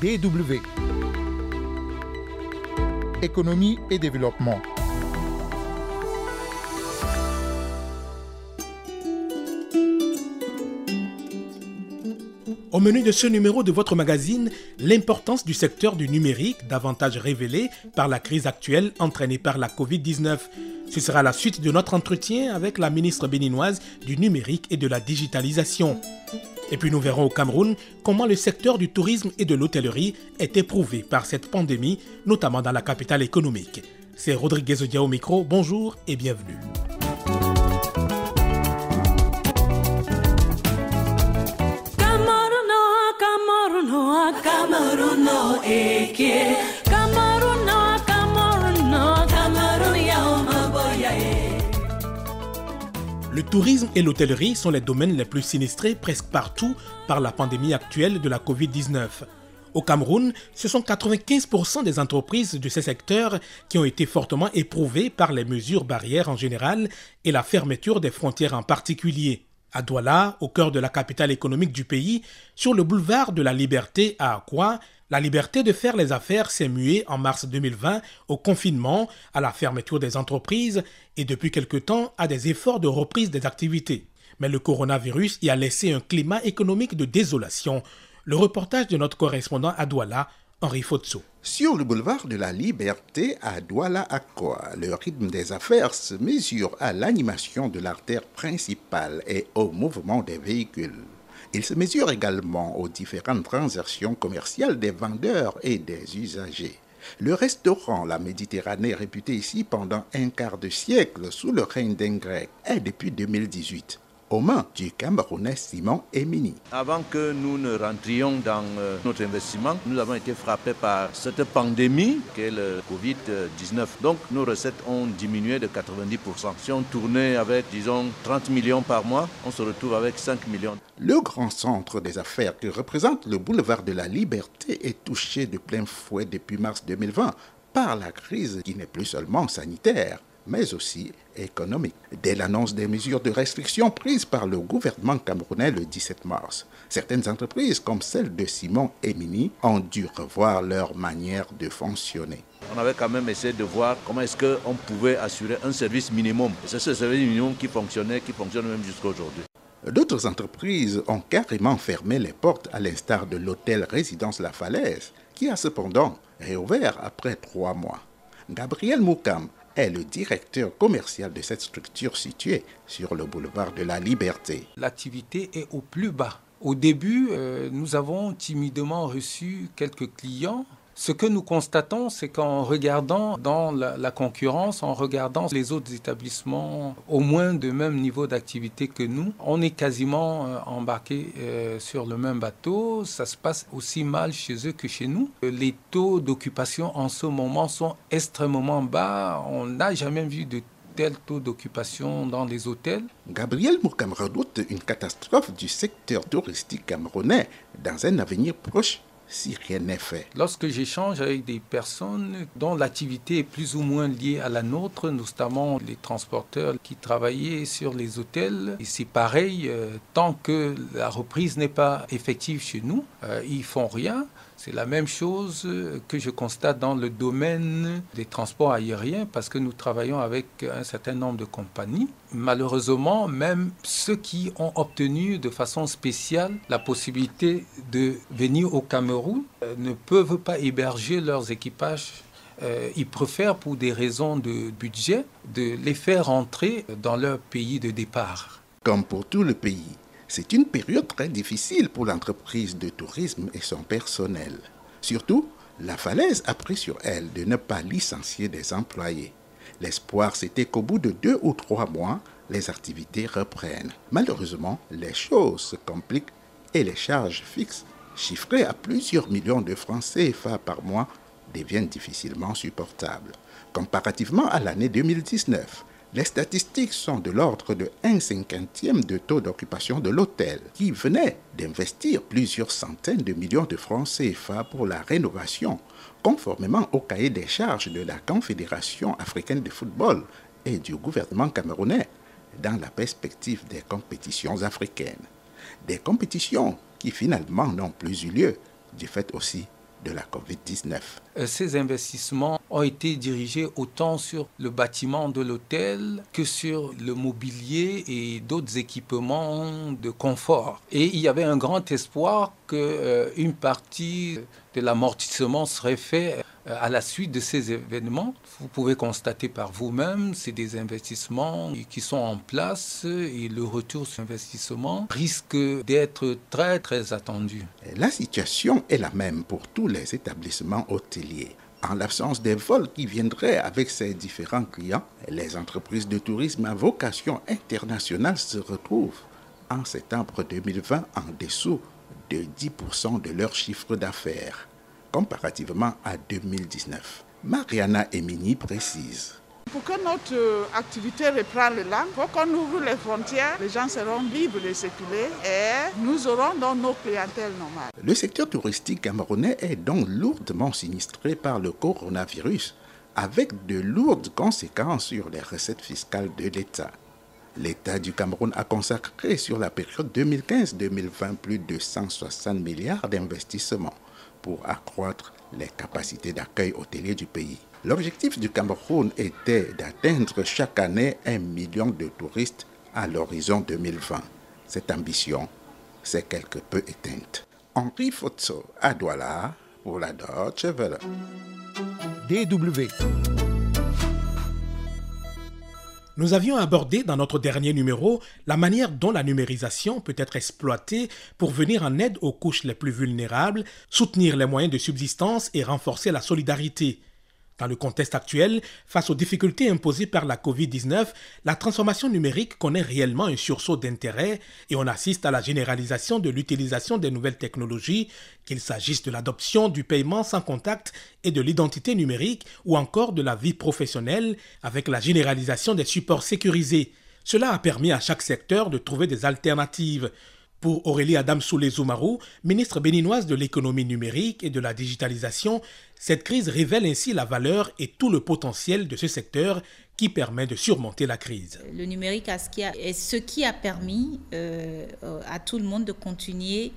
DW. Économie et développement. Au menu de ce numéro de votre magazine, l'importance du secteur du numérique, davantage révélée par la crise actuelle entraînée par la Covid-19. Ce sera la suite de notre entretien avec la ministre béninoise du numérique et de la digitalisation. Et puis nous verrons au Cameroun comment le secteur du tourisme et de l'hôtellerie est éprouvé par cette pandémie, notamment dans la capitale économique. C'est Rodriguez Odia au micro, bonjour et bienvenue. Le tourisme et l'hôtellerie sont les domaines les plus sinistrés presque partout par la pandémie actuelle de la Covid-19. Au Cameroun, ce sont 95% des entreprises de ces secteurs qui ont été fortement éprouvées par les mesures barrières en général et la fermeture des frontières en particulier. À Douala, au cœur de la capitale économique du pays, sur le boulevard de la Liberté à Akwa, la liberté de faire les affaires s'est muée en mars 2020 au confinement, à la fermeture des entreprises et depuis quelque temps à des efforts de reprise des activités. Mais le coronavirus y a laissé un climat économique de désolation. Le reportage de notre correspondant à Douala, Henri Fotso. Sur le boulevard de la Liberté à Douala Akwa, le rythme des affaires se mesure à l'animation de l'artère principale et au mouvement des véhicules. Il se mesure également aux différentes transactions commerciales des vendeurs et des usagers. Le restaurant La Méditerranée, réputé ici pendant un quart de siècle sous le règne d'un grec, est depuis 2018 aux mains du Camerounais Simon Emini. Avant que nous ne rentrions dans euh, notre investissement, nous avons été frappés par cette pandémie qu'est le Covid-19. Donc nos recettes ont diminué de 90%. Si on tournait avec, disons, 30 millions par mois, on se retrouve avec 5 millions. Le grand centre des affaires que représente le boulevard de la Liberté est touché de plein fouet depuis mars 2020 par la crise qui n'est plus seulement sanitaire, mais aussi économique. Dès l'annonce des mesures de restriction prises par le gouvernement camerounais le 17 mars, certaines entreprises, comme celle de Simon Emini, ont dû revoir leur manière de fonctionner. On avait quand même essayé de voir comment est-ce qu'on pouvait assurer un service minimum. C'est ce service minimum qui fonctionnait, qui fonctionne même jusqu'à aujourd'hui. D'autres entreprises ont carrément fermé les portes, à l'instar de l'hôtel Résidence La Falaise, qui a cependant réouvert après trois mois. Gabriel Moukam est le directeur commercial de cette structure située sur le boulevard de la Liberté. L'activité est au plus bas. Au début, euh, nous avons timidement reçu quelques clients ce que nous constatons, c'est qu'en regardant dans la, concurrence, en regardant les autres établissements au moins de même niveau d'activité que nous, on est quasiment euh, embarqué euh, sur le même bateau. Ça se passe aussi mal chez eux que chez nous. Les taux d'occupation en ce moment sont extrêmement bas. On n'a jamais vu de tel taux d'occupation dans les hôtels. Gabriel Moukam redoute une catastrophe du secteur touristique camerounais dans un avenir proche si rien n'est fait. Lorsque j'échange avec des personnes dont l'activité est plus ou moins liée à la nôtre, notamment les transporteurs qui travaillaient sur les hôtels, et c'est pareil, euh, tant que la reprise n'est pas effective chez nous, euh, ils font rien. C'est la même chose que je constate dans le domaine des transports aériens parce que nous travaillons avec un certain nombre de compagnies. Malheureusement, même ceux qui ont obtenu de façon spéciale la possibilité de venir au Cameroun euh, ne peuvent pas héberger leurs équipages euh, ils préfèrent, pour des raisons de budget, de les faire rentrer dans leur pays de départ. Comme pour tout le pays, c'est une période très difficile pour l'entreprise de tourisme et son personnel. Surtout, la falaise a pris sur elle de ne pas licencier des employés. L'espoir, c'était qu'au bout de deux ou trois mois, les activités reprennent. Malheureusement, les choses se compliquent et les charges fixes, chiffrées à plusieurs millions de francs CFA par mois, deviennent difficilement supportables. Comparativement à l'année 2019, les statistiques sont de l'ordre de 1 cinquantième de taux d'occupation de l'hôtel, qui venait d'investir plusieurs centaines de millions de francs CFA pour la rénovation, conformément au cahier des charges de la Confédération africaine de football et du gouvernement camerounais, dans la perspective des compétitions africaines. Des compétitions qui finalement n'ont plus eu lieu, du fait aussi de la COVID-19. Euh, ces investissements ont été dirigés autant sur le bâtiment de l'hôtel que sur le mobilier et d'autres équipements de confort. Et il y avait un grand espoir qu'une euh, partie de l'amortissement serait fait euh, à la suite de ces événements. Vous pouvez constater par vous-même, c'est des investissements qui sont en place et le retour sur investissement risque d'être très très attendu. La situation est la même pour tous les établissements hôteliers. En l'absence des vols qui viendraient avec ces différents clients, les entreprises de tourisme à vocation internationale se retrouvent en septembre 2020 en dessous de 10% de leur chiffre d'affaires comparativement à 2019. Mariana Emini précise. Pour que notre euh, activité reprenne le il faut qu'on ouvre les frontières, les gens seront libres de circuler et nous aurons donc nos clientèles normales. Le secteur touristique camerounais est donc lourdement sinistré par le coronavirus, avec de lourdes conséquences sur les recettes fiscales de l'État. L'État du Cameroun a consacré sur la période 2015-2020 plus de 160 milliards d'investissements pour accroître les capacités d'accueil hôtelier du pays. L'objectif du Cameroun était d'atteindre chaque année un million de touristes à l'horizon 2020. Cette ambition s'est quelque peu éteinte. Henri Fotso à Douala pour la Deutsche. DW. Nous avions abordé dans notre dernier numéro la manière dont la numérisation peut être exploitée pour venir en aide aux couches les plus vulnérables, soutenir les moyens de subsistance et renforcer la solidarité. Dans le contexte actuel, face aux difficultés imposées par la Covid-19, la transformation numérique connaît réellement un sursaut d'intérêt et on assiste à la généralisation de l'utilisation des nouvelles technologies, qu'il s'agisse de l'adoption du paiement sans contact et de l'identité numérique ou encore de la vie professionnelle avec la généralisation des supports sécurisés. Cela a permis à chaque secteur de trouver des alternatives. Pour Aurélie Adam Soulé Zoumarou, ministre béninoise de l'économie numérique et de la digitalisation, cette crise révèle ainsi la valeur et tout le potentiel de ce secteur qui permet de surmonter la crise. Le numérique est ce qui a permis euh, à tout le monde de continuer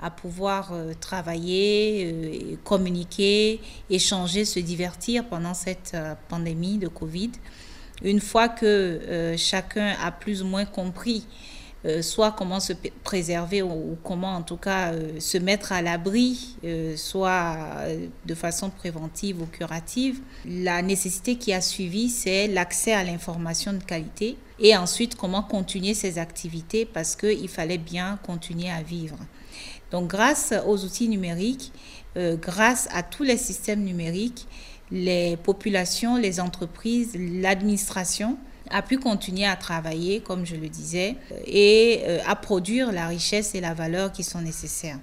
à pouvoir euh, travailler, euh, communiquer, échanger, se divertir pendant cette pandémie de Covid. Une fois que chacun a plus ou moins compris euh, soit comment se préserver ou, comment en tout cas euh, se mettre à l'abri, euh, soit de façon préventive ou curative. La nécessité qui a suivi, c'est l'accès à l'information de qualité et ensuite comment continuer ces activités parce qu'il fallait bien continuer à vivre. Donc grâce aux outils numériques, grâce à tous les systèmes numériques, les populations, les entreprises, l'administration a pu continuer à travailler, comme je le disais, et euh, à produire la richesse et la valeur qui sont nécessaires.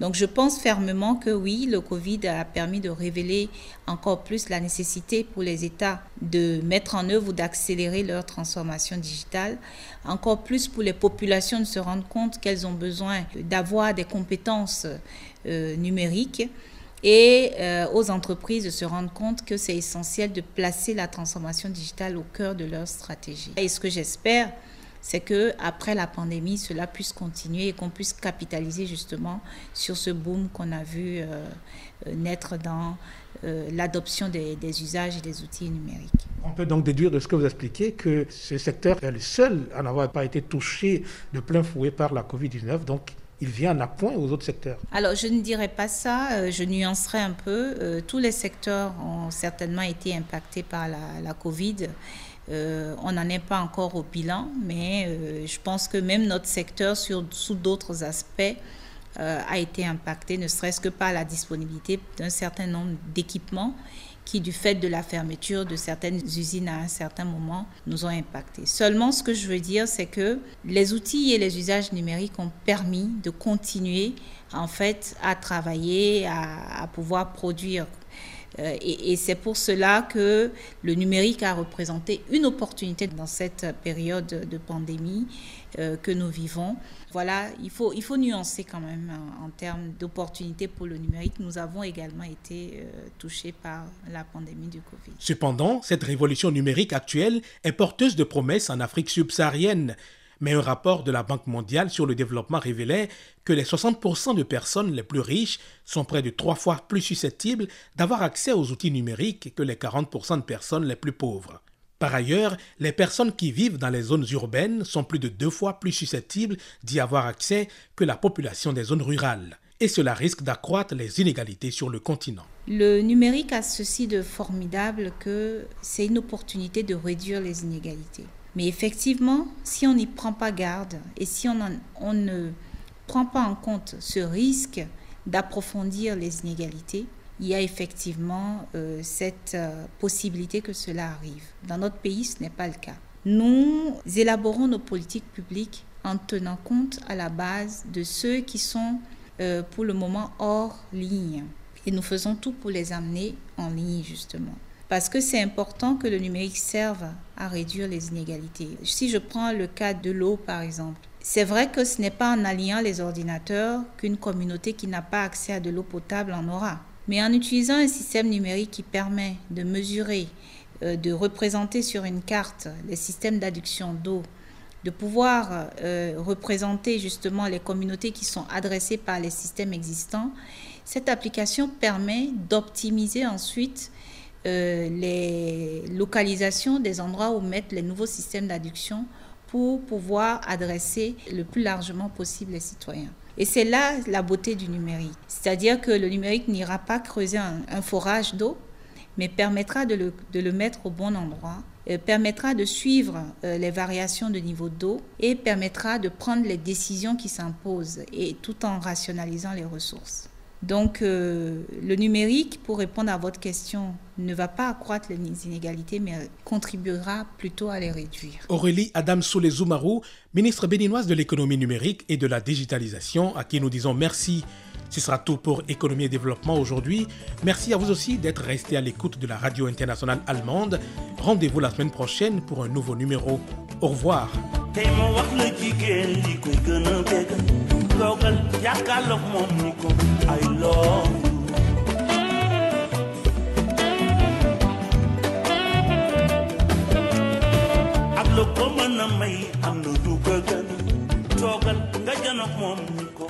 Donc je pense fermement que oui, le Covid a permis de révéler encore plus la nécessité pour les États de mettre en œuvre ou d'accélérer leur transformation digitale, encore plus pour les populations de se rendre compte qu'elles ont besoin d'avoir des compétences euh, numériques et euh, aux entreprises de se rendre compte que c'est essentiel de placer la transformation digitale au cœur de leur stratégie. Et ce que j'espère, c'est que après la pandémie, cela puisse continuer et qu'on puisse capitaliser justement sur ce boom qu'on a vu euh, euh, naître dans l'adoption des, des, usages et des outils numériques. On peut donc déduire de ce que vous expliquez que ce secteur est le seul à n'avoir pas été touché de plein fouet par la Covid-19, donc il vient à point aux autres secteurs Alors, je ne dirais pas ça, euh, je nuancerai un peu. Euh, tous les secteurs ont certainement été impactés par la, Covid. Euh, on n'en est pas encore au bilan, mais je pense que même notre secteur, sur, sous d'autres aspects, a été impacté, ne serait-ce que par la disponibilité d'un certain nombre d'équipements qui, du fait de la fermeture de certaines usines à un certain moment, nous ont impactés. Seulement, ce que je veux dire, c'est que les outils et les usages numériques ont permis de continuer, en fait, à travailler, à, pouvoir produire. Euh, et, c'est pour cela que le numérique a représenté une opportunité dans cette période de pandémie euh, que nous vivons. Voilà, il faut, il faut nuancer quand même en, en termes d'opportunités pour le numérique. Nous avons également été euh, touchés par la pandémie du Covid. Cependant, cette révolution numérique actuelle est porteuse de promesses en Afrique subsaharienne. Mais un rapport de la Banque mondiale sur le développement révélait que les 60% de personnes les plus riches sont près de trois fois plus susceptibles d'avoir accès aux outils numériques que les 40% de personnes les plus pauvres. Par ailleurs, les personnes qui vivent dans les zones urbaines sont plus de deux fois plus susceptibles d'y avoir accès que la population des zones rurales. Et cela risque d'accroître les inégalités sur le continent. Le numérique a ceci de formidable que c'est une opportunité de réduire les inégalités. Mais effectivement, si on n'y prend pas garde et si on, ne prend pas en compte ce risque d'approfondir les inégalités, il y a effectivement euh, cette euh, possibilité que cela arrive. Dans notre pays, ce n'est pas le cas. Nous élaborons nos politiques publiques en tenant compte à la base de ceux qui sont euh, pour le moment hors ligne. Et nous faisons tout pour les amener en ligne, justement. Parce que c'est important que le numérique serve à réduire les inégalités. Si je prends le cas de l'eau, par exemple, c'est vrai que ce n'est pas en alliant les ordinateurs qu'une communauté qui n'a pas accès à de l'eau potable en aura. Mais en utilisant un système numérique qui permet de mesurer, euh, de représenter sur une carte les systèmes d'adduction d'eau, de pouvoir euh, représenter justement les communautés qui sont adressées par les systèmes existants, cette application permet d'optimiser ensuite euh, les localisations des endroits où mettre les nouveaux systèmes d'adduction pour pouvoir adresser le plus largement possible les citoyens. Et c'est là la beauté du numérique. C'est-à-dire que le numérique n'ira pas creuser un, forage d'eau, mais permettra de le, de le, mettre au bon endroit, euh, permettra de suivre euh, les variations de niveau d'eau et permettra de prendre les décisions qui s'imposent, et tout en rationalisant les ressources. Donc euh, le numérique, pour répondre à votre question, ne va pas accroître les inégalités, mais contribuera plutôt à les réduire. Aurélie Adam Soulezoumarou, ministre béninoise de l'économie numérique et de la digitalisation, à qui nous disons merci. Ce sera tout pour Économie et Développement aujourd'hui. Merci à vous aussi d'être resté à l'écoute de la radio internationale allemande. Rendez-vous la semaine prochaine pour un nouveau numéro. Au revoir. Toogal jàkkaarloog moom ni ko I love you. Ak lu ko mën a may am na du ko gën. Toogal nga janoog moom ko